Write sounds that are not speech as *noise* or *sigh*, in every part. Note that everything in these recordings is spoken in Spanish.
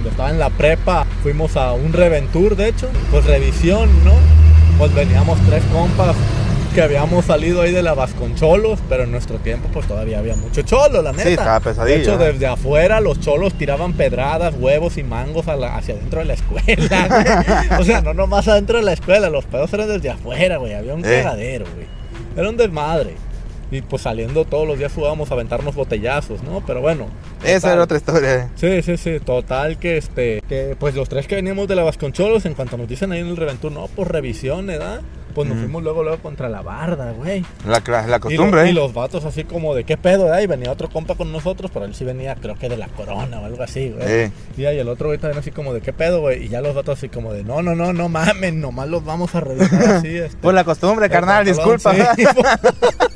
cuando estaba en la prepa, fuimos a un reventur, de hecho, pues revisión, ¿no? Pues veníamos tres compas que habíamos salido ahí de la Vasconcholos, pero en nuestro tiempo pues todavía había mucho cholo, la neta. Sí, estaba pesadillo, De hecho, desde afuera los cholos tiraban pedradas, huevos y mangos a la- hacia adentro de la escuela. *laughs* güey. o sea, no nomás adentro de la escuela, los pedos eran desde afuera, güey. Había un Eh. cagadero, güey. Era un desmadre. Y pues saliendo todos los días jugábamos a aventarnos botellazos, ¿no? Pero bueno. Esa era otra historia. Sí, sí, sí, total que este, que pues los tres que veníamos de la Vasconcholos, en cuanto nos dicen ahí en el Reventur, no, pues revisión, ¿verdad? Pues nos fuimos luego, luego contra la barda, güey. La, la, la Y, lo- costumbre, y ¿eh? los vatos así como de qué pedo, ¿verdad? Y venía otro compa con nosotros, pero él sí venía, creo que de la corona o algo así, güey. Eh. Y ahí el otro güey también así como de qué pedo, güey. Y ya los vatos así como de no, no, no, no mamen, nomás los vamos a revisar así, *laughs* este. Por la costumbre, carnal, disculpa. Sí, *laughs* *laughs*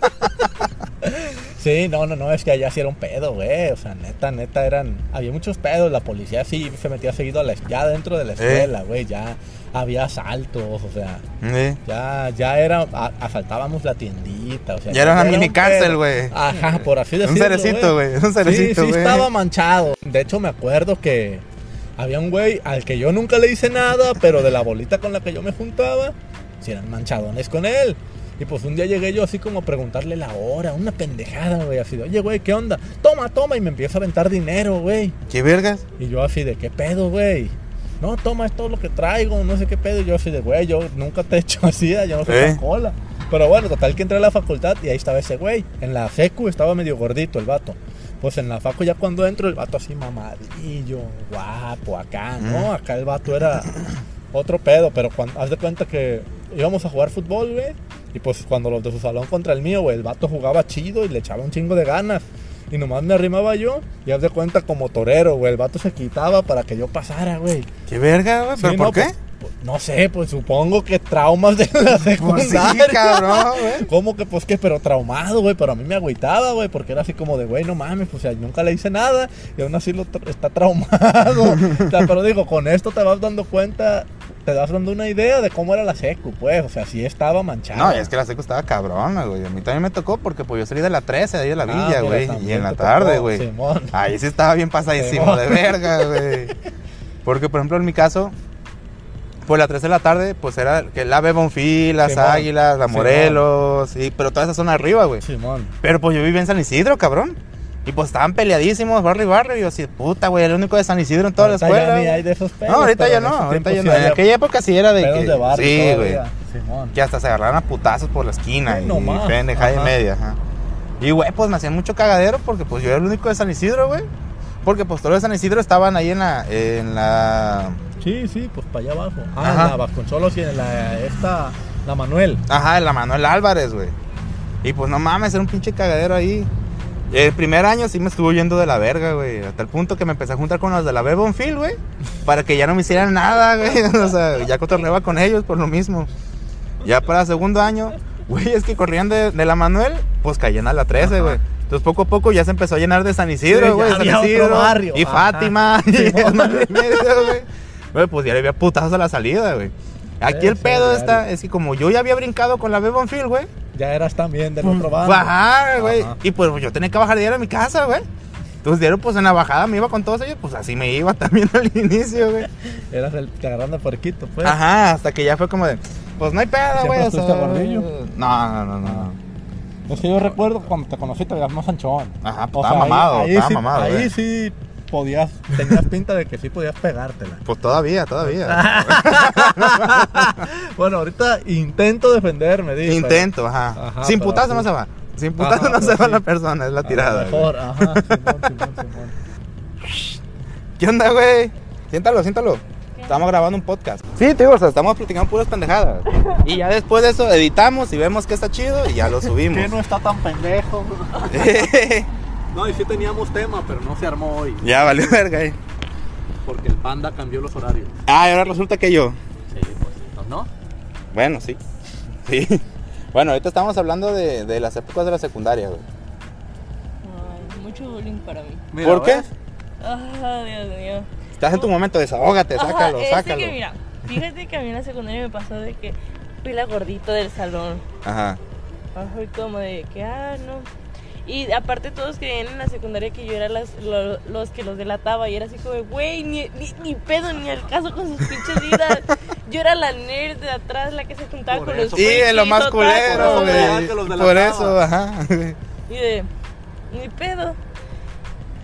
Sí, no, no, no, es que allá sí era un pedo, güey. O sea, neta, neta, eran. Había muchos pedos. La policía sí se metía seguido a la, ya dentro de la escuela, güey. Ya había asaltos, o sea, Eh. ya, ya era. a- asaltábamos la tiendita, o sea. Ya era una un mini cárcel, güey. Ajá, por así Un decirlo. cerecito, güey. Un cerecito, Sí, sí, estaba manchado. De hecho, me acuerdo que había un güey al que yo nunca le hice nada, pero de la bolita con la que yo me juntaba, si eran manchadones con él. Y pues un día llegué yo así como a preguntarle la hora, una pendejada, güey, así de, oye, güey, ¿qué onda? Toma, toma, y me empieza a aventar dinero, güey. ¿Qué vergas? Y yo así de, ¿qué pedo, güey? No, toma, es todo lo que traigo, no sé qué pedo. Y yo así de, güey, yo nunca te he hecho así, yo no soy ¿Eh? tan cola. Pero bueno, total que entré a la facultad y ahí estaba ese güey. En la secu estaba medio gordito el vato. Pues en la facu ya cuando entro, el vato así mamadillo, guapo, acá, ¿no? Mm. Acá el vato era otro pedo, pero cuando, haz de cuenta que íbamos a jugar fútbol, güey. Y pues cuando los de su salón contra el mío, güey, el vato jugaba chido y le echaba un chingo de ganas. Y nomás me arrimaba yo y haz de cuenta como torero, güey. El vato se quitaba para que yo pasara, güey. ¿Qué verga, güey? ¿Pero Sí, por no, qué? pues, pues, no sé, pues supongo que traumas de la Pues sí, secundaria. cabrón, güey. ¿Cómo que pues qué? Pero traumado, güey. Pero a mí me agüitaba, güey. Porque era así como de, güey, no mames. Pues o sea, nunca le hice nada. Y aún así lo tra- está traumado. *laughs* o sea, pero digo, con esto te vas dando cuenta. Te vas dando una idea de cómo era la secu, pues. O sea, sí estaba manchado. No, es que la seco estaba cabrona, güey. A mí también me tocó porque pues yo salí de la 13, de ahí de la Ah, villa, güey. y en la tarde, güey. Simón. Ahí sí estaba bien pasadísimo Simón. de verga, güey. *laughs* Porque, por ejemplo, en mi caso, pues la 3 de la tarde, pues era que la Bebonfil, las Simón. Águilas, la. Morelos, sí, pero toda esa zona arriba, güey. Simón. Pero pues yo vivía en San Isidro, cabrón. Y pues estaban peleadísimos, barrio y barrio. Y yo así, puta, güey, el único de San Isidro en toda la Ahorita escuela. ya ni güey. hay de esos pedos. no, ahorita ya no, ahorita ya no. En aquella época sí era de pedos que. de barrio sí, güey. Que hasta se agarraran a putazos por la esquina y pendejada y media. Ajá. Y güey, pues me hacían mucho cagadero porque pues yo era el único de San Isidro, güey. Porque pues todos los de San Isidro estaban ahí en la. En la Sí, sí, pues para allá abajo. Ah, Ajá. la Vasconcholos y en la, esta, la Manuel. ajá, la Manuel Álvarez, güey. Y pues no mames, era un pinche cagadero ahí. El primer año sí me estuvo yendo de la verga, güey. Hasta el punto que me empecé a juntar con los de la Bebonfield, güey. Para que ya no me hicieran nada, güey. *laughs* O sea, ya cotorreaba con ellos por lo mismo. Ya para el segundo año, güey, es que corrían de, de la Manuel, pues caían a la 13, güey. Entonces poco a poco ya se empezó a llenar de San Isidro, Sí, güey. ya San Isidro. barrio. Y Ajá. Fátima. *laughs* y media, güey. Güey, pues ya le había putazos a la salida, güey. Aquí Sí, el sí, pedo está, es que como yo ya había brincado con la Bebonfield, güey. Ya eras también del otro bando. Bajar, güey. Y pues yo tenía que bajar diario a mi casa, güey. Entonces diario, pues en la bajada me iba con todos ellos, pues así me iba *laughs* también al inicio, güey. Eras el te agarraron de porquito, pues. Ajá, hasta que ya fue como de, pues no hay pedo, ¿Siempre güey. No, no, no, no. Es que yo recuerdo cuando te conocí te veías más anchón. Ajá, O estaba sea, ahí- mamado, ahí, estaba sí, mamado, Ahí güey. sí podías, tenías pinta de que sí podías pegártela. Pues todavía, todavía. *laughs* bueno, ahorita intento defenderme, dice. Intento, ajá. Ajá, Sin putazo sí. no se va. Sin putazo Ajá, no se va sí. la persona, es la A lo tirada. güey. Mejor, ajá, Simón, Simón, Simón. *laughs* ¿Qué onda, güey? Siéntalo, siéntalo. Estamos grabando un podcast. Sí, digo, o sea, estamos platicando puras pendejadas. *laughs* Y ya después de eso editamos y vemos que está chido y ya lo subimos. Que no está tan pendejo. No, y sí teníamos tema, pero no se armó hoy. ya valió *laughs* verga, eh. Porque el panda cambió los horarios. Ah, y ahora resulta que yo. Sí, pues ¿no? Bueno, sí. *laughs* Sí. Bueno, ahorita estamos hablando de, de las épocas de la secundaria, güey. Ay, mucho bullying para mí. ¿Por qué? Ah, Dios mío. Estás en tu momento, desahógate, Ajá, sácalo, sácalo. que mira, fíjate que a mí en la secundaria me pasó de que fui la gordita del salón. Ajá. Fui como de que, ah, no. Y aparte todos creían en la secundaria que yo era las, lo- los que los delataba y era así como, güey, ni, ni, ni pedo, ni al caso con sus pinches vidas. Yo era la nerd de atrás, la que se juntaba Por con eso. los Sí, es lo más culero, Por eso me güey. Por eso, ajá. Y de, ni pedo.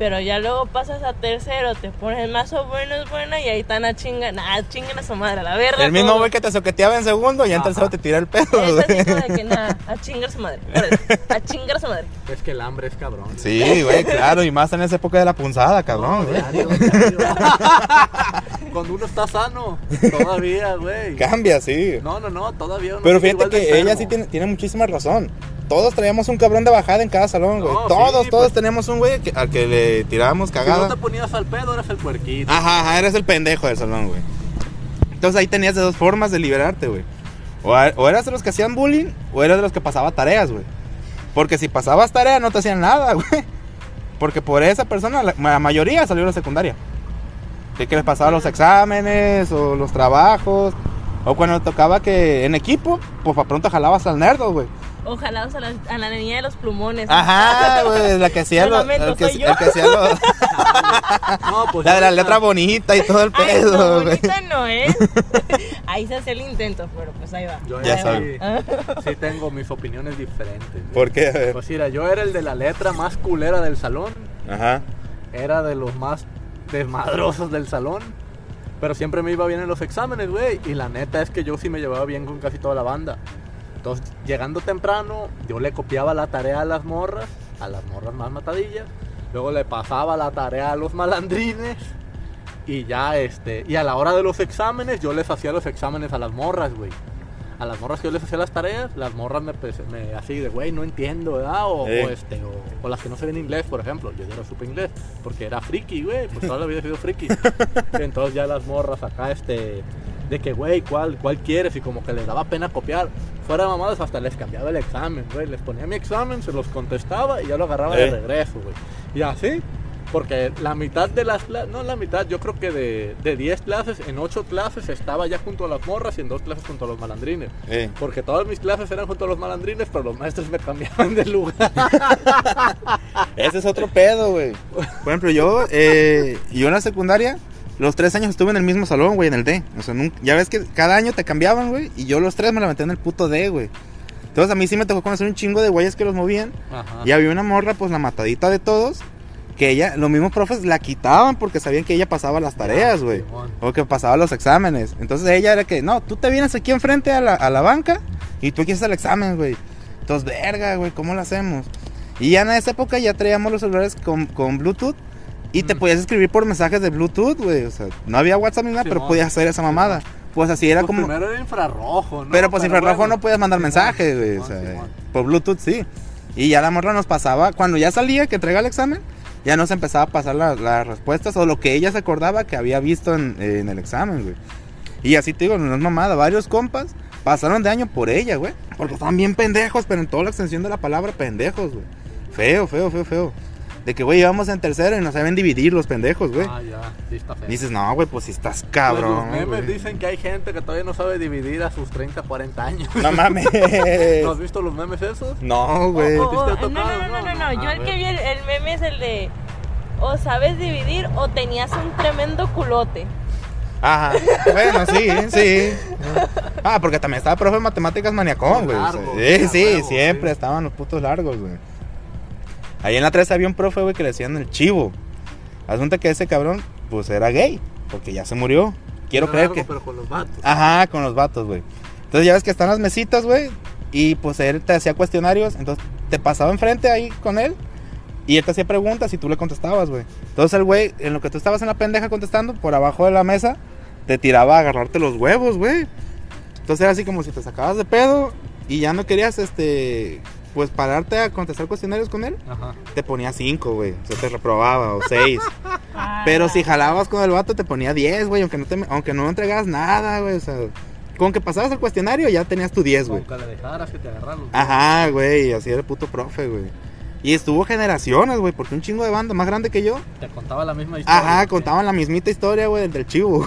Pero ya luego pasas a tercero, te pones más o menos buena y ahí están a chingar. Nah, chingan a su madre, a la verga. El mismo güey que te soqueteaba en segundo, ya en tercero te tira el pedo, Es así güey. como de que nada, a chingar a su madre. *laughs* A chingar a su madre. Es que el hambre es cabrón. Sí, güey, claro, y más en esa época de la punzada, cabrón. Diario, diario. *laughs* Cuando uno está sano, todavía, güey. Cambia, sí. No, no, no, todavía uno Pero fíjate que ella sí tiene, tiene muchísima razón. Todos traíamos un cabrón de bajada en cada salón, güey. No, todos, sí, todos pues. teníamos un güey al que le tirábamos Si no cagada. te ponías al pedo, eras el puerquito. Ajá, ajá, eres el pendejo del salón, güey. Entonces ahí tenías de dos formas de liberarte, güey. O, eras de los que hacían bullying, o eras de los que pasaba tareas, güey. Porque si pasabas tareas no te hacían nada, *laughs* güey. Porque por esa persona la, la mayoría salió de la secundaria. De que les pasaba los exámenes o los trabajos. O cuando tocaba que en equipo, pues para pronto jalabas al nerdo, güey. Ojalá a la, a la niña de los plumones. Ajá, güey, la que hacía Lo El que, el que hacía los... *laughs* No, pues La de la letra bonita y todo el Ay, pedo, no, bonita no, ¿eh? Ahí se hace el intento, pero pues ahí va. Yo Ya ahí sabe. Sí, tengo mis opiniones diferentes. güey. ¿Por qué? Pues mira, yo era el de la letra más culera del salón. Ajá. Era de los más desmadrosos del salón. Pero siempre me iba bien en los exámenes, güey. Y la neta es que yo sí me llevaba bien con casi toda la banda. Entonces, llegando temprano, yo le copiaba la tarea a las morras, a las morras más matadillas. Luego le pasaba la tarea a los malandrines. Y ya, este. Y a la hora de los exámenes, yo les hacía los exámenes a las morras, güey. A las morras que yo les hacía las tareas, las morras me, pues, me así de, güey, no entiendo, ¿verdad? O, Eh. o este, o, o las que no saben inglés, por ejemplo. Yo ya no supe inglés, porque era friki, güey. Pues toda la vida he sido friki. *laughs* Entonces ya las morras acá, este, de que, güey, ¿cuál, ¿cuál quieres? Y como que les daba pena copiar. Fuera de mamadas, hasta les cambiaba el examen, güey. Les ponía mi examen, se los contestaba y ya lo agarraba Eh. de regreso, güey. Y así, porque la mitad de las clases, no la mitad, yo creo que de, de 10 clases, en 8 clases estaba ya junto a las morras y en 2 clases junto a los malandrines. Eh. Porque todas mis clases eran junto a los malandrines, pero los maestros me cambiaban de lugar. *laughs* Ese es otro pedo, güey. Por ejemplo, yo, eh, yo en la secundaria, los tres años estuve en el mismo salón, güey, en el D. O sea, nunca- ya ves que cada año te cambiaban, güey, y yo los tres me la metí en el puto D, güey. Entonces a mí sí me tocó conocer un chingo de güeyes que los movían. Ajá. Y había una morra, pues la matadita de todos, que ella, los mismos profes la quitaban porque sabían que ella pasaba las tareas, güey. O que pasaba los exámenes. Entonces ella era que, no, tú te vienes aquí enfrente a la, a la banca y tú aquí haces el examen, güey. Entonces, verga, güey, ¿cómo lo hacemos? Y ya en esa época ya traíamos los celulares con, con Bluetooth y te Mm. podías escribir por mensajes de Bluetooth, güey. O sea, no había WhatsApp ni nada, pero podías hacer esa mamada. Pues así era Pues como... Primero era infrarrojo, ¿no? Pero pues infrarrojo bueno. no podías mandar mensajes, güey. O Simón, sea, por Bluetooth sí. Y ya la morra nos pasaba, cuando ya salía que entrega el examen, ya nos empezaba a pasar la- las respuestas o lo que ella se acordaba que había visto en, en el examen, güey. Y así te digo, no es mamada, varios compas pasaron de año por ella, güey. Porque estaban bien pendejos, pero en toda la extensión de la palabra pendejos, güey. Feo, feo, feo, feo. De que, güey, íbamos en tercero y no saben dividir los pendejos, güey. Ah, ya, sí está feo. Dices, no, güey, pues si estás Pues cabrón. los memes güey". dicen que hay gente que todavía no sabe dividir a sus 30, 40 años. No mames. *laughs* ¿No has visto los memes esos? No, güey. O- ¿Sí o- te ha no, no, no, no, no. Yo el que vi el, el meme es el de o sabes dividir o tenías un tremendo culote. Ajá, bueno, sí, sí. Ah, porque también estaba profe de matemáticas maniacón, güey. sí, sí, siempre sí. estaban los putos largos, güey. Ahí en la 3 había un profe, güey, que le decían el chivo. Asunta que ese cabrón, pues era gay, porque ya se murió. Quiero Era creer largo, que. Pero con los vatos. Ajá, con los vatos, güey. Entonces ya ves que están las mesitas, güey. Y pues él te hacía cuestionarios. Entonces te pasaba enfrente ahí con él. Y él te hacía preguntas y tú le contestabas, güey. Entonces el güey, en lo que tú estabas en la pendeja contestando, por abajo de la mesa, te tiraba a agarrarte los huevos, güey. Entonces era así como si te sacabas de pedo y ya no querías, este, pues pararte a contestar cuestionarios con él. Ajá. Te ponía cinco, güey. O sea, te reprobaba o seis. Ah, *laughs* Pero si jalabas con el vato te ponía 10, güey, aunque no te aunque no entregabas nada, güey, o sea, con que pasabas el cuestionario ya tenías tu 10, güey. Con que le dejaras que te agarraran Ajá, güey, así era el puto profe, güey. Y estuvo generaciones, güey, porque un chingo de banda más grande que yo. Te contaba la misma historia. Ajá, contaban la mismita historia, güey, del del chivo.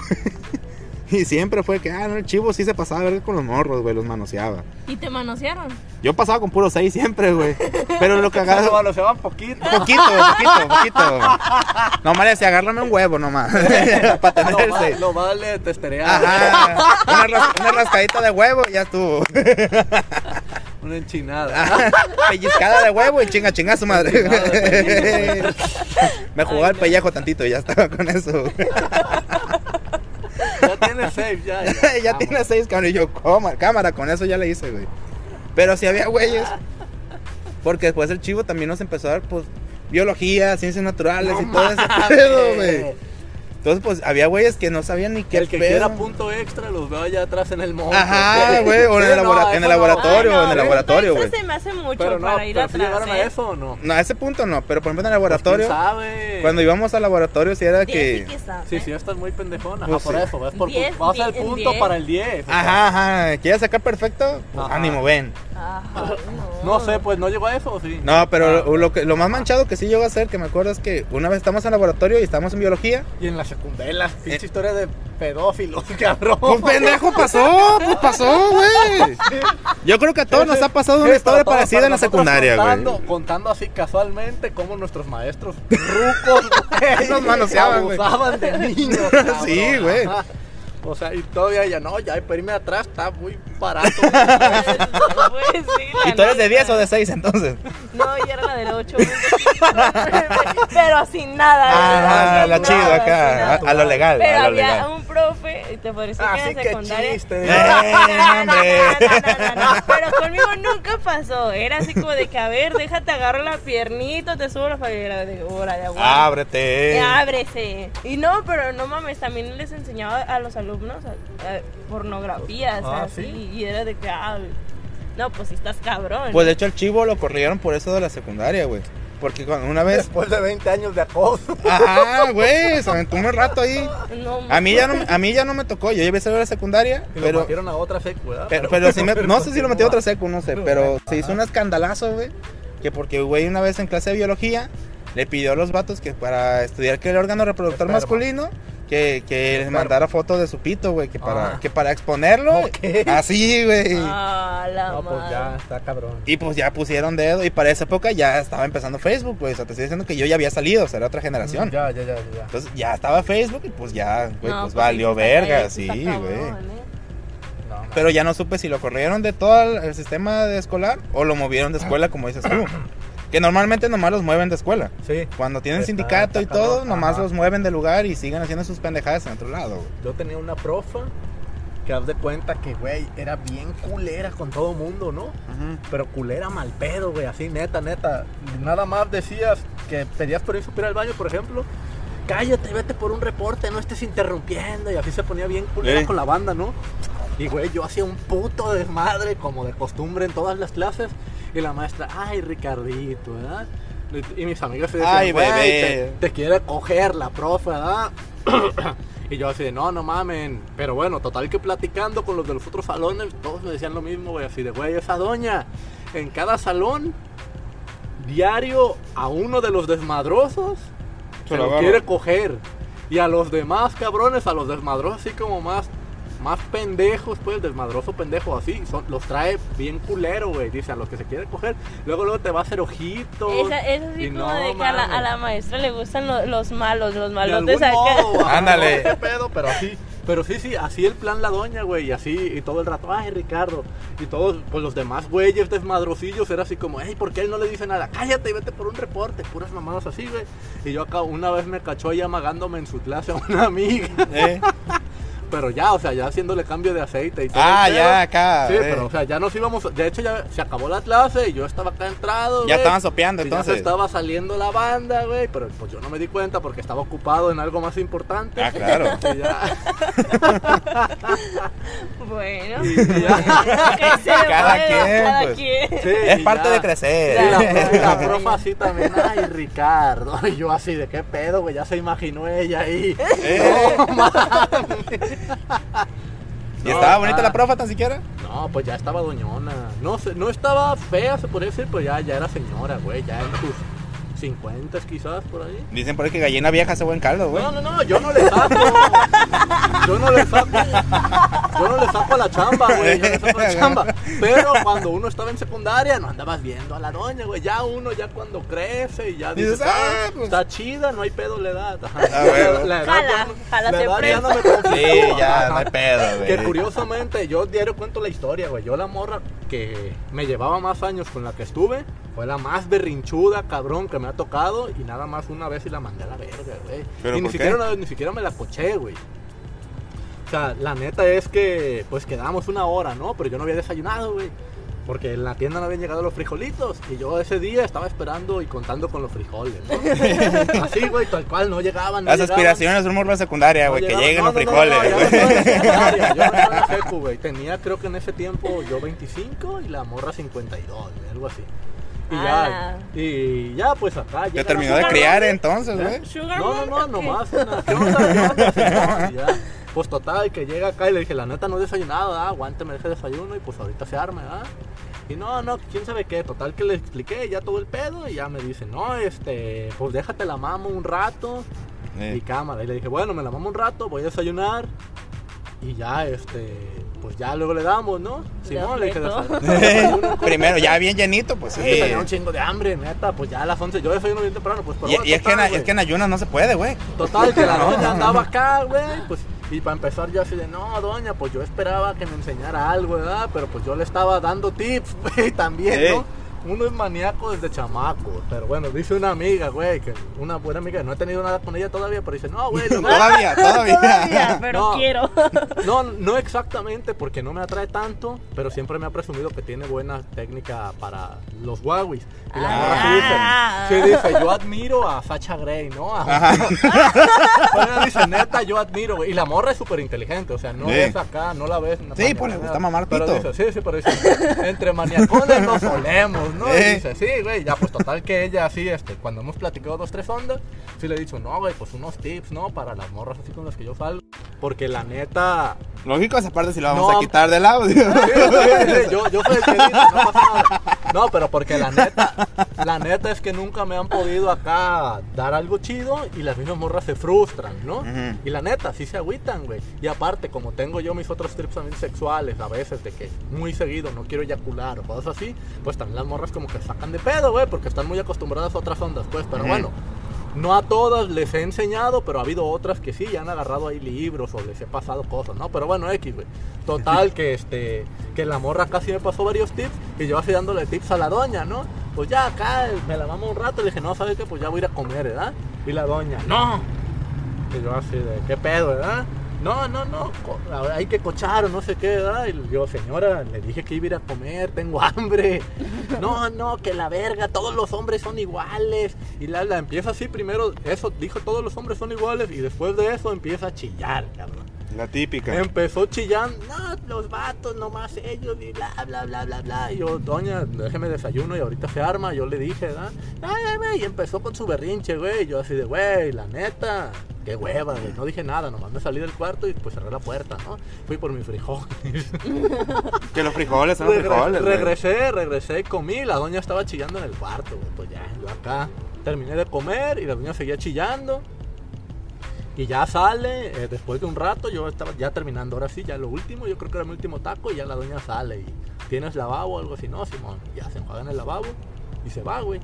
Y siempre fue que, ah, no, el chivo sí se pasaba a ver con los morros, güey, los manoseaba. ¿Y te manosearon? Yo pasaba con puro seis siempre, güey. Pero lo que Pero agarraba. lo se van poquito. Poquito, poquito, poquito. Nomás le decía, agárrame un huevo nomás. *laughs* *laughs* Para tener el No, seis. no vale testerear. Ajá. Una, ras- una rascadita de huevo y ya estuvo. *laughs* Una enchinada. Pellizcada de huevo y chinga, chinga su madre. Me jugaba el pellejo tantito y ya estaba con eso. Ya tiene safe, ya. Ya, *laughs* tiene seis, cabrón. Y yo, "Coma- cámara, con eso ya le hice, güey. Pero si había güeyes. Porque después el chivo también nos empezó a dar, pues, biología, ciencias naturales y todo ese pedo, güey. Entonces, pues, había güeyes que no sabían ni qué El que pedo. quiera punto extra los veo allá atrás en el monte. Ajá, *laughs* güey, o en el labora- en el laboratorio. Ay, en el laboratorio, güey. Eso se me hace mucho Pero no, para ir pero atrás. llegaron ¿eh? a eso o no? No, a ese punto no, pero por ejemplo en el Pues, ¿quién laboratorio, sabe? cuando íbamos al laboratorio, sí era que. sí. Sí, sí, estás muy pendejona. Pues Ajá, por sí. eso, ¿ves? Por, Diez, vas al diez, punto diez. para el 10. o sea, Ajá, ajá, ¿quieres sacar perfecto? Pues, Ajá. ánimo, ven. Ajá, No sé, pues no llegó a eso, ¿o sí? No, pero Ah. lo, lo que, lo más manchado que sí llegó a hacer, que me acuerdo es que una vez estamos en laboratorio y estamos en biología. Y en la secundaria, la pinche historia de pedófilos, *laughs* cabrón. Pues pendejo pasó, pues pasó, güey. Yo creo que a todos nos ha pasado una Sí, historia parecida en la secundaria, contando, güey. Contando así casualmente cómo nuestros maestros rucos, güey, *laughs* Nos manoseaban, güey. abusaban de niños. *laughs* Sí, cabrón. güey. Ajá. O sea, y todavía ya no, ya irme atrás está muy barato. Pues *laughs* ¿Y tú eres de neta. 10 o de 6 entonces? No, yo era la del 8. pero sin nada. Ah, la nada, chido acá, a, a lo legal, Pero a lo había legal. un profe, y te pareció que la que secundaria. chiste. No, no, hombre. no, no, no, no, Pero conmigo nunca pasó. Era así como de que, a ver, déjate agarro la piernita, te subo la fallera. De hora de agua. Ábrete. Ábrese. Y no, pero no mames, también les enseñaba a los alumnos a- a pornografía, o sea, Ah, así, ¿sí? Y era de que, ah, no, pues si estás cabrón. Pues de hecho el chivo lo corrieron por eso de la secundaria, güey. Porque cuando una vez. Después de 20 años de acoso. Ajá, güey, se aventó un rato ahí. No, A mí ya no, a mí ya no me tocó, yo llevé a la secundaria, Y lo pero, metieron a otra secu, ¿verdad? pero, pero sí me- no sé si lo metió a otra secu. no sé, pero se hizo un escandalazo, güey, que porque, güey, una vez en clase de biología, le pidió a los vatos que para estudiar que el órgano reproductor Esperma. masculino, que, que les mandara foto de su pito, güey, que para, Ah. que para exponerlo, *laughs* así, güey. Ah, la No, pues ya, está cabrón. Y pues ya pusieron dedo, y para esa época ya estaba empezando Facebook, güey, o sea, te estoy diciendo que yo ya había salido, o sea, era otra generación. Ya, ya, ya, ya. Entonces ya estaba Facebook y pues ya, güey, No, pues valió verga, está sí, güey. ¿eh? No, no. Pero ya no supe si lo corrieron de todo el, el sistema de escolar o lo movieron de escuela, como dices tú. *coughs* Que normalmente nomás los mueven de escuela. Sí. Cuando tienen Está- sindicato y todo, cabrón, nomás ajá. los mueven de lugar y siguen haciendo sus pendejadas en otro lado. güey. Yo tenía una profa que haz de cuenta que, güey, era bien culera con todo mundo, ¿no? Pero culera mal pedo, güey, así neta, neta. Nada más decías que pedías permiso para ir al baño, por ejemplo. Cállate, vete por un reporte, no estés interrumpiendo. Y así se ponía bien culera con la banda, ¿no? Y, güey, yo hacía un puto desmadre, como de costumbre en todas las clases. Y la maestra, ay, Ricardito, ¿verdad? Y- mis amigos se decían, Ay, bebé. te, te quiere coger la profe, ¿verdad? *clears throat* Y yo así de, no, no mamen. Pero bueno, total que platicando con los de los otros salones, todos me decían lo mismo, güey. Así de, güey, esa doña, en cada salón, diario a uno de los desmadrosos, Se se lo lo quiere coger. Y a los demás cabrones, a los desmadrosos así como más, más pendejos, pues, desmadroso pendejo así, son, los trae bien culero, güey. Dice, a los que se quiere coger, luego luego te va a hacer ojitos. Esa, es así y como no de que a la, a mames. la maestra le gustan lo- los malos, los De malotes acá. modo, Ándale. no pedo, pero así. Pero sí, sí, así el plan la doña, güey, y así, y todo el rato, ay, Ricardo, y todos, pues los demás güeyes desmadrocillos, era así como, hey, ¿por qué él no le dice nada? Cállate y vete por un reporte, puras mamadas así, güey. Y yo acá una vez me cachó ahí amagándome en su clase a una amiga, ¿Eh? Pero ya, o sea, ya haciéndole cambio de aceite y todo. Ah, el ya, acá. Sí, eh. pero, o sea, ya nos íbamos, de hecho ya se acabó la clase y yo estaba acá entrado, ya estaban sopeando Y ya se entonces. estaba saliendo la banda, güey, pero pues yo no me di cuenta porque estaba ocupado en algo más importante. Ah, claro. *laughs* Y ya, *laughs* Bueno, y ya. *laughs* que se Cada quien, cada pues. quien. Sí, Es parte ya. de crecer. Y la, la profa así también, ay, Ricardo. Y yo así, ¿de qué pedo, güey? Ya se imaginó ella ahí. Eh. No. ¿Y No, estaba bonita ah. la profa tan siquiera? No, pues ya estaba doñona. No, no estaba fea, se podría decir, pero ya, ya era señora, güey. Ya en sus 50 quizás por ahí. Dicen por ahí que gallina vieja hace buen caldo, güey. No, no, no, yo no le saco. Yo no le saco. Yo no le saco a la chamba, güey. Yo no le saco a la *laughs* chamba. Pero cuando uno estaba en secundaria, no andabas viendo a la doña, güey. Ya uno, ya cuando crece y ya dices, ah, ah, pues". está chida, no hay pedo la edad. Ah, bueno. La edad Jala, la edad ya no me presto. conflictúa. Sí, ya, no hay pedo, güey. Que curiosamente, yo diario cuento la historia, güey. Yo la morra que me llevaba más años con la que estuve, fue la más berrinchuda, cabrón, que me ha tocado. Y nada más una vez y la mandé a la verga, güey. ¿Pero Y ni siquiera, qué? una vez, ni siquiera me la coché, güey. O sea, la neta es que, pues quedamos una hora, ¿no? Pero yo no había desayunado, güey. Porque en la tienda no habían llegado los frijolitos. Y yo ese día estaba esperando y contando con los frijoles, ¿no? *laughs* Así, güey, tal cual, no llegaban. no Las llegaban. aspiraciones morro de secundaria, No güey, que lleguen los frijoles. yo no *laughs* güey. Tenía creo que en ese tiempo yo 25 y la morra 52, güey, algo así. Y Ah. ya, y ya pues acá Ya terminó de criar entonces, ¿Eh? güey. No, no, no, nomás una. *laughs* Pues total, que llega acá y le dije, la neta no he desayunado, ¿verdad? aguánteme ese desayuno y pues ahorita se arme, ¿verdad? Y no, no, quién sabe qué, total que le expliqué ya todo el pedo y ya me dice, no, este, pues déjate la mamo un rato Eh. y cámara. Y le dije, bueno, me la mamo un rato, voy a desayunar y ya, este, pues ya luego le damos, ¿no? Simón, le dije, fleto. "Desa- *laughs* desayuno, Primero, ya bien llenito, pues Sí, sí. tenía un chingo de hambre, neta, pues ya a las 11, yo desayuno bien temprano, pues pero Y, y es, que en, es que en ayunas no se puede, güey. Total, que la *laughs* doña andaba acá, güey, pues, y para empezar yo así de, no, doña, pues yo esperaba que me enseñara algo, ¿verdad? Pero pues yo le estaba dando tips, *laughs* güey, también, Sí. ¿no? Uno es maníaco desde chamaco, pero bueno, dice una amiga, güey, que una buena amiga, no he tenido nada con ella todavía, pero dice, no, *laughs* güey, Todavía, *laughs* todavía. Todavía, pero No. quiero. *laughs* no, no exactamente porque no me atrae tanto, pero siempre me ha presumido que tiene buena técnica para los Huawei. Y la morra sí Ah. dice, sí dice, yo admiro a Sacha Grey, ¿no? A- Pero ella dice, neta, yo admiro, güey. Y la morra es súper inteligente, o sea, no Sí. ves acá, no la ves. Sí, pues le gusta mamar Pero pito. dice, sí, sí, pero dice, entre maniacones nos solemos, ¿no? Y Eh. dice, sí, güey, ya, pues total que ella así, este, cuando hemos platicado dos, tres ondas, sí le he dicho, no, güey, pues unos tips, ¿no? Para las morras así con las que yo salgo. Porque la neta, Lógico, esa parte sí la vamos No, a quitar del audio. *laughs* Sí, sí, sí, yo, yo soy el que dice, no pasa nada. No, pero porque la neta, la neta es que nunca me han podido acá dar algo chido y las mismas morras se frustran, ¿no? Y la neta, sí se agüitan, güey. Y aparte, como tengo yo mis otros trips también sexuales, a veces de que muy seguido no quiero eyacular o cosas así, pues también las morras como que sacan de pedo, güey, porque están muy acostumbradas a otras ondas, pues. Pero bueno, no a todas les he enseñado, pero ha habido otras que sí, ya han agarrado ahí libros o les he pasado cosas, ¿no? Pero bueno, X, güey. Total, que este, que la morra casi me pasó varios tips y yo así dándole tips a la doña, ¿no? Pues ya acá me la vamos un rato y dije, no, ¿sabes qué? Pues ya voy a ir a comer, ¿verdad? Y la doña, no. Y yo así de, ¿qué pedo, verdad? No, no, no, hay que cochar o no sé qué, ¿verdad? Y yo, señora, le dije que iba a ir a comer, tengo hambre. *laughs* No, no, que la verga, todos los hombres son iguales. Y la, la empieza así primero, eso, dijo todos los hombres son iguales y después de eso empieza a chillar, cabrón. La típica. Empezó chillando, no, los vatos, nomás ellos, y bla, bla, bla, bla, bla. Y yo, doña, déjeme desayuno y ahorita se arma. Yo le dije, ¿verdad? Ay, ay, güey, Y empezó con su berrinche, güey. Yo así de, güey, la neta, qué hueva, güey. No dije nada, nomás me salí del cuarto y pues cerré la puerta, ¿no? Fui por mi frijol. *laughs* Que los frijoles son los Regre- frijoles. güey. regresé, regresé y comí. La doña estaba chillando en el cuarto, güey. Pues ya, yo acá terminé de comer y la doña seguía chillando. Y ya sale, eh, después de un rato, yo estaba ya terminando, ahora sí, ya lo último, yo creo que era mi último taco y ya la doña sale y tienes lavabo o algo así, no, Simón, ya se enjuaga en el lavabo y se va, güey,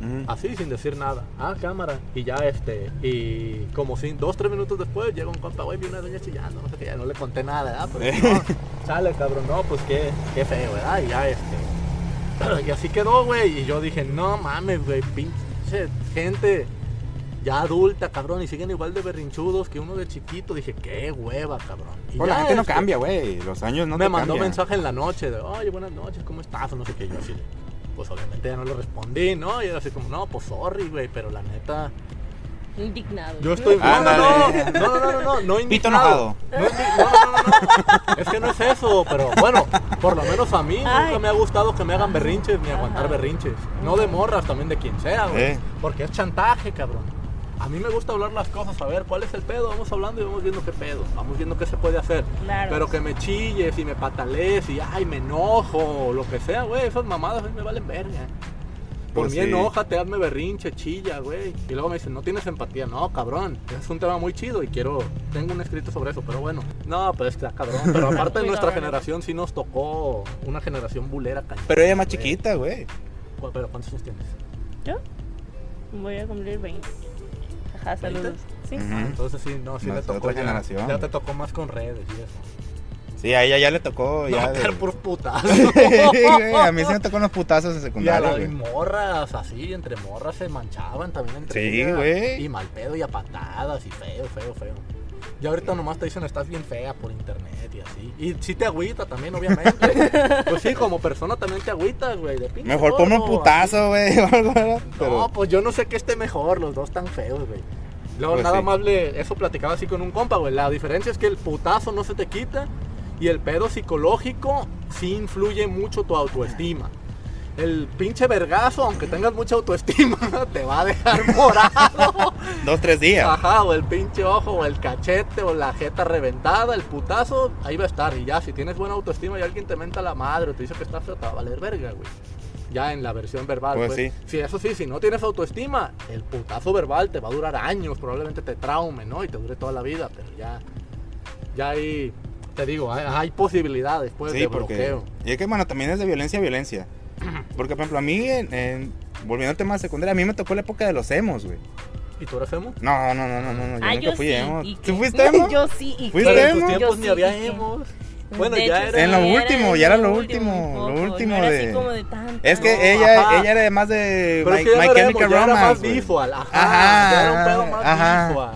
Ujú. así sin decir nada, ah, cámara, y ya este, y como si dos, tres minutos después llega un compa, güey, vi una doña chillando, no sé qué, ya no le conté nada, ¿verdad? Pero no, *laughs* sale, cabrón, no, pues qué, qué feo, ¿verdad? Y ya este, *clears throat* y así quedó, güey, y yo dije, no mames, güey, pinche gente ya adulta, cabrón, y siguen igual de berrinchudos que uno de chiquito. Dije, qué hueva, cabrón. Y Pues la ya, gente no este, cambia, güey. Los años no me te mandó cambian. mensaje en la noche de, oye, buenas noches, ¿cómo estás? O no sé qué. Yo así, pues obviamente ya no le respondí, ¿no? Y era así como, no, pues sorry, güey, pero la neta, Indignado. yo estoy. No, no, no, no, no, no, no, no, no Pito indignado. enojado. No, no, no, no, no. Es que no es eso, pero bueno, por lo menos a mí nunca me ha gustado que me hagan berrinches ni aguantar Ajá. berrinches. No de morras, también de quien sea, güey. Sí. Porque es chantaje, cabrón. A mí me gusta hablar las cosas, a ver cuál es el pedo, vamos hablando y vamos viendo qué pedo, vamos viendo qué se puede hacer. Claro. Pero que me chilles y me patalees y ay, me enojo o lo que sea, güey, esas mamadas a mí me valen verga. Por Pues mí sí. enójate, hazme berrinche, chilla, güey. Y luego me dicen, no tienes empatía. No, cabrón. Es un tema muy chido y quiero. Tengo un escrito sobre eso, pero bueno. No, pues está cabrón. Pero *laughs* aparte de nuestra generación sí nos tocó una generación bulera cañón. Pero ella es más chiquita, güey. Pero ¿cuántos años tienes? ¿Yo? Voy a cumplir 20. Ajá, saludos. Sí. Entonces sí, no, sí le tocó otra ya, generación. ya te tocó más con redes y eso. Sí, a ella ya le tocó. Ya no, de- por putas. Sí, güey, a mí sí me *laughs* tocó unos putazos en Y secundaria, las güey. morras, así, entre morras se manchaban también entre Sí, güey. Y mal pedo y a patadas y feo, feo, feo. Y ahorita nomás te dicen estás bien fea por internet y así. Y sí te agüita también, obviamente. *laughs* pues sí, como persona también te agüitas, güey. de pinche Mejor ponme un gordo, putazo, güey. *laughs* Pero- No, pues yo no sé qué esté mejor, los dos tan feos, güey. Luego Pues nada sí. más le, eso platicaba así con un compa, güey. La diferencia es que el putazo no se te quita y el pedo psicológico sí influye mucho tu autoestima. El pinche vergazo, aunque tengas mucha autoestima, *laughs* te va a dejar morado. *laughs* Dos, tres días. Ajá, o el pinche ojo, o el cachete, o la jeta reventada, el putazo, ahí va a estar. Y ya, si tienes buena autoestima y alguien te menta la madre o te dice que estás feo, te va a valer verga, güey. Ya en la versión verbal. Pues Pues, sí. sí. eso sí, si no tienes autoestima, el putazo verbal te va a durar años, probablemente te traume, ¿no? Y te dure toda la vida, pero ya, ya ahí, te digo, hay, hay posibilidades, pues, Sí, de porque. bloqueo. Y es que, bueno, también es de violencia a violencia. *clears throat* Porque, por ejemplo, a mí, en- en- volviendo al tema de secundaria, a mí me tocó la época de los emos, güey. ¿Y tú eres emo? No, no, no, no, no, no, yo Ah, nunca yo fui sí. emo. ¿y ¿Tú fuiste emo? *laughs* Yo sí. ¿y ¿Fuiste? Pero en tus emo? tiempos Yo ni sí, había emos. Bueno, De ya hecho, era... En lo sí, último, ya era lo último, lo último no era de- tanto. Es que No, ella, ajá. ella era más de Pero My, que My era Chemical ya era Romance. más visual, ajá, Ajá, ya era un pedo más ajá. visual.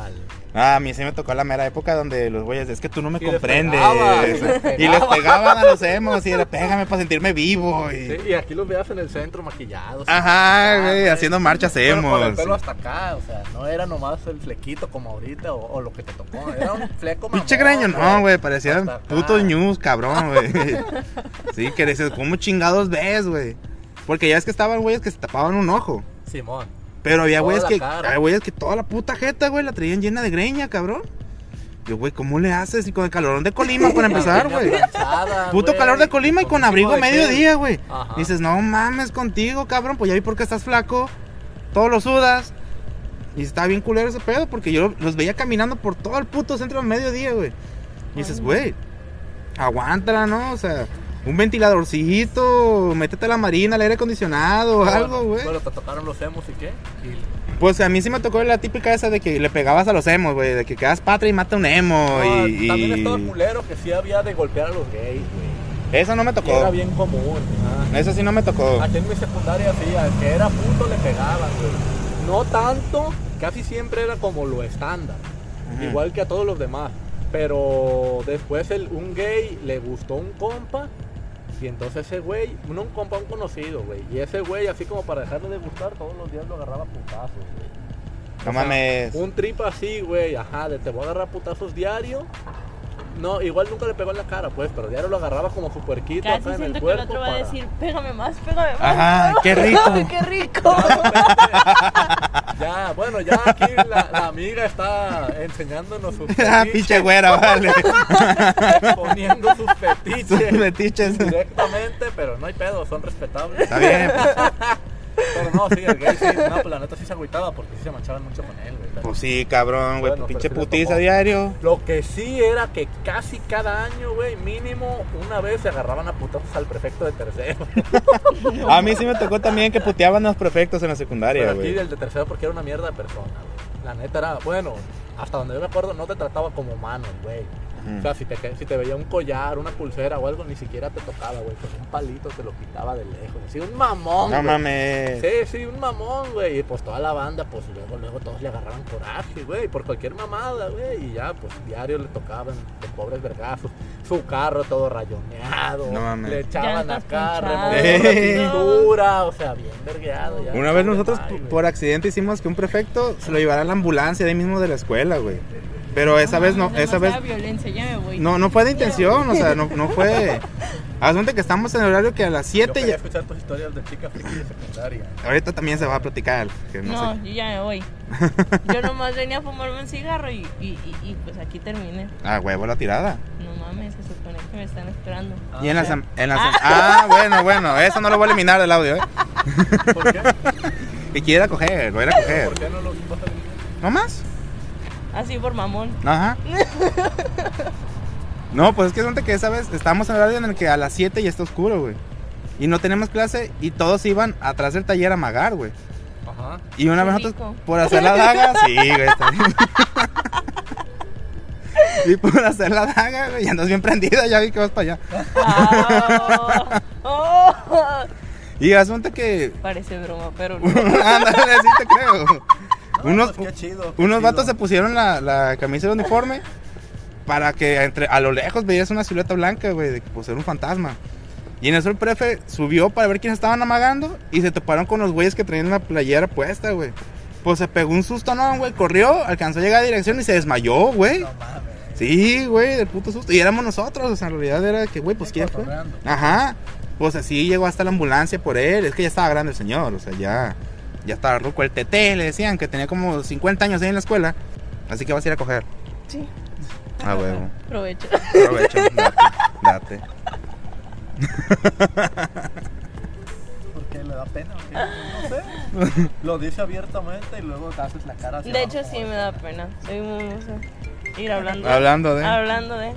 Ah, a mí sí me tocó la mera época donde los güeyes, es que tú no me Y les comprendes. pegaba, y les les pegaban a los emos y era pégame para sentirme vivo. Y... Sí, y aquí los veas en el centro maquillados. Ajá, Ah, güey, haciendo marchas Pero con el emos. pelo hasta acá, o sea, no era nomás el flequito como ahorita o, o lo que te tocó, era un fleco Pinche mamón, greño, no, güey, parecían putos news, cabrón, güey. Sí, que dices, ¿cómo chingados ves, güey? Porque ya es que estaban güeyes que se tapaban un ojo. Simón. Pero había güeyes que, había güeyes que toda la puta jeta, güey, la traían llena de greña, cabrón. Yo, güey, ¿cómo le haces? Y con el calorón de Colima *laughs* para empezar, güey. Puto güey, calor de Colima y con abrigo mediodía, güey. Dices, no mames contigo, cabrón, pues ya vi por qué estás flaco. Todo lo sudas. Y está bien culero ese pedo porque yo los veía caminando por todo el puto centro al mediodía, güey. Y dices, güey, aguántala, ¿no? O sea, un ventiladorcito, métete a la marina, al aire acondicionado Bueno, algo, güey. Bueno, te tocaron los emos y qué. Y- Pues a mí sí me tocó la típica esa de que le pegabas a los emos, güey, de que quedas patria y mata un emo. No, y, También y- estaba culero que sí había de golpear a los gays, güey. Eso no me tocó. era bien común. ajá. Eso sí no me tocó. Aquí en mi secundaria sí, al que era puto le pegaban, güey. No tanto, casi siempre era como lo estándar. Igual que a todos los demás. Pero después el, un gay le gustó un compa. Y entonces ese güey, no un compa, un conocido, güey. Y ese güey, así como para dejarle de gustar, todos los días lo agarraba a putazos, güey. No O sea, mames. Un trip así, güey, ajá, de te voy a agarrar a putazos diario. No, igual nunca le pegó en la cara, pues, pero diario lo agarraba como su puerquito Casi acá en el que el cuerpo. otro va a decir, pégame más, pégame más. Ajá, qué rico. *laughs* Qué rico. *laughs* Ya, bueno, ya aquí la, la amiga está enseñándonos sus *laughs* Ah, fetiches, pinche güera, vale. *laughs* poniendo sus Sus fetiches metiches. directamente, pero no hay pedo, son respetables. Está bien. *laughs* Pero no, sí, el gay sí, no, pues la neta sí se agüitaba porque sí se manchaban mucho con él, güey. Pues sí, cabrón, güey. Bueno, pinche putiza diario. Lo que sí era que casi cada año, güey, mínimo una vez se agarraban a putazos al prefecto de tercero. *laughs* A mí sí me tocó también que puteaban a los prefectos en la secundaria, Pero aquí güey. el de tercero porque era una mierda de persona, güey. La neta era, bueno, hasta donde yo me acuerdo no te trataba como humano, güey. O sea, si te, si te veía un collar, una pulsera o algo, ni siquiera te tocaba, güey. Con un palito te lo quitaba de lejos. Así, un mamón, No güey. mames. Sí, sí, un mamón, güey. Y pues toda la banda, pues luego, luego todos le agarraban coraje, güey, por cualquier mamada, güey. Y ya, pues diario le tocaban de pobres vergazos. Su carro todo rayoneado. No mames. Le echaban acá, removiendo pintura. O sea, bien vergueado. ya. Una vez nosotros por accidente hicimos que un prefecto se lo llevara a la ambulancia de ahí mismo de la escuela, güey. Pero esa vez no, esa vez violencia, ya me voy. no, no fue de intención, o sea, no, no fue. *laughs* Asunto que estamos en el horario que a las Yo 7 quería ya... escuchar tus historias de chica friki de secundaria. Ahorita también se va a platicar. Que no, No, sé. yo ya me voy. *laughs* Yo nomás venía a fumarme un cigarro y, y, y, y, pues aquí terminé. Ah, huevo la tirada. No mames, se supone que me están esperando. y en la, Ah, sem- en la sem- Ah, bueno, bueno, eso no lo voy a eliminar del audio, ¿eh? ¿Por qué? *laughs* Y quiere ir a coger, voy a ir a coger. ¿Por qué no lo vas a eliminar? ¿No más? Así por mamón. Ajá. *laughs* No, pues es que asunto que esa vez estamos en el horario en el que a las 7 ya está oscuro, güey. Y no tenemos clase y todos iban atrás del taller a magar, güey. Ajá. Y una Qué vez rico. nosotros, por hacer la daga, *laughs* sí, güey, está bien. *laughs* Y por hacer la daga, güey, ya andas bien prendida, ya vi que vas para allá. Ah, oh. Y asunto que. Parece broma, pero no. Ándale, sí te creo. No, Unos, qué chido, qué unos chido. vatos se pusieron la, la camisa de uniforme para que entre, a lo lejos veías una silueta blanca, güey, de que pues era un fantasma. Y en eso el prefe subió para ver quiénes estaban amagando y se toparon con los güeyes que traían la playera puesta, güey. Pues se pegó un susto, ¿no, güey? Corrió, alcanzó a llegar a dirección y se desmayó, güey. No mames. Sí, güey, del puto susto. Y éramos nosotros, o sea, en realidad era que, güey, pues quién fue. Ajá. Pues así llegó hasta la ambulancia por él. Es que ya estaba grande el señor, o sea, ya, ya estaba ruco. El TT le decían que tenía como 50 años ahí en la escuela. Así que vas a ir a coger. Sí, Ah, huevo. aprovecho. Aprovecho, *laughs* date, date. *laughs* ¿Por qué le da pena? No sé. Lo dice abiertamente y luego te haces la cara hacia De abajo. hecho, sí me da pena. Soy muy. o sea, ir hablando. Hablando de. Hablando de.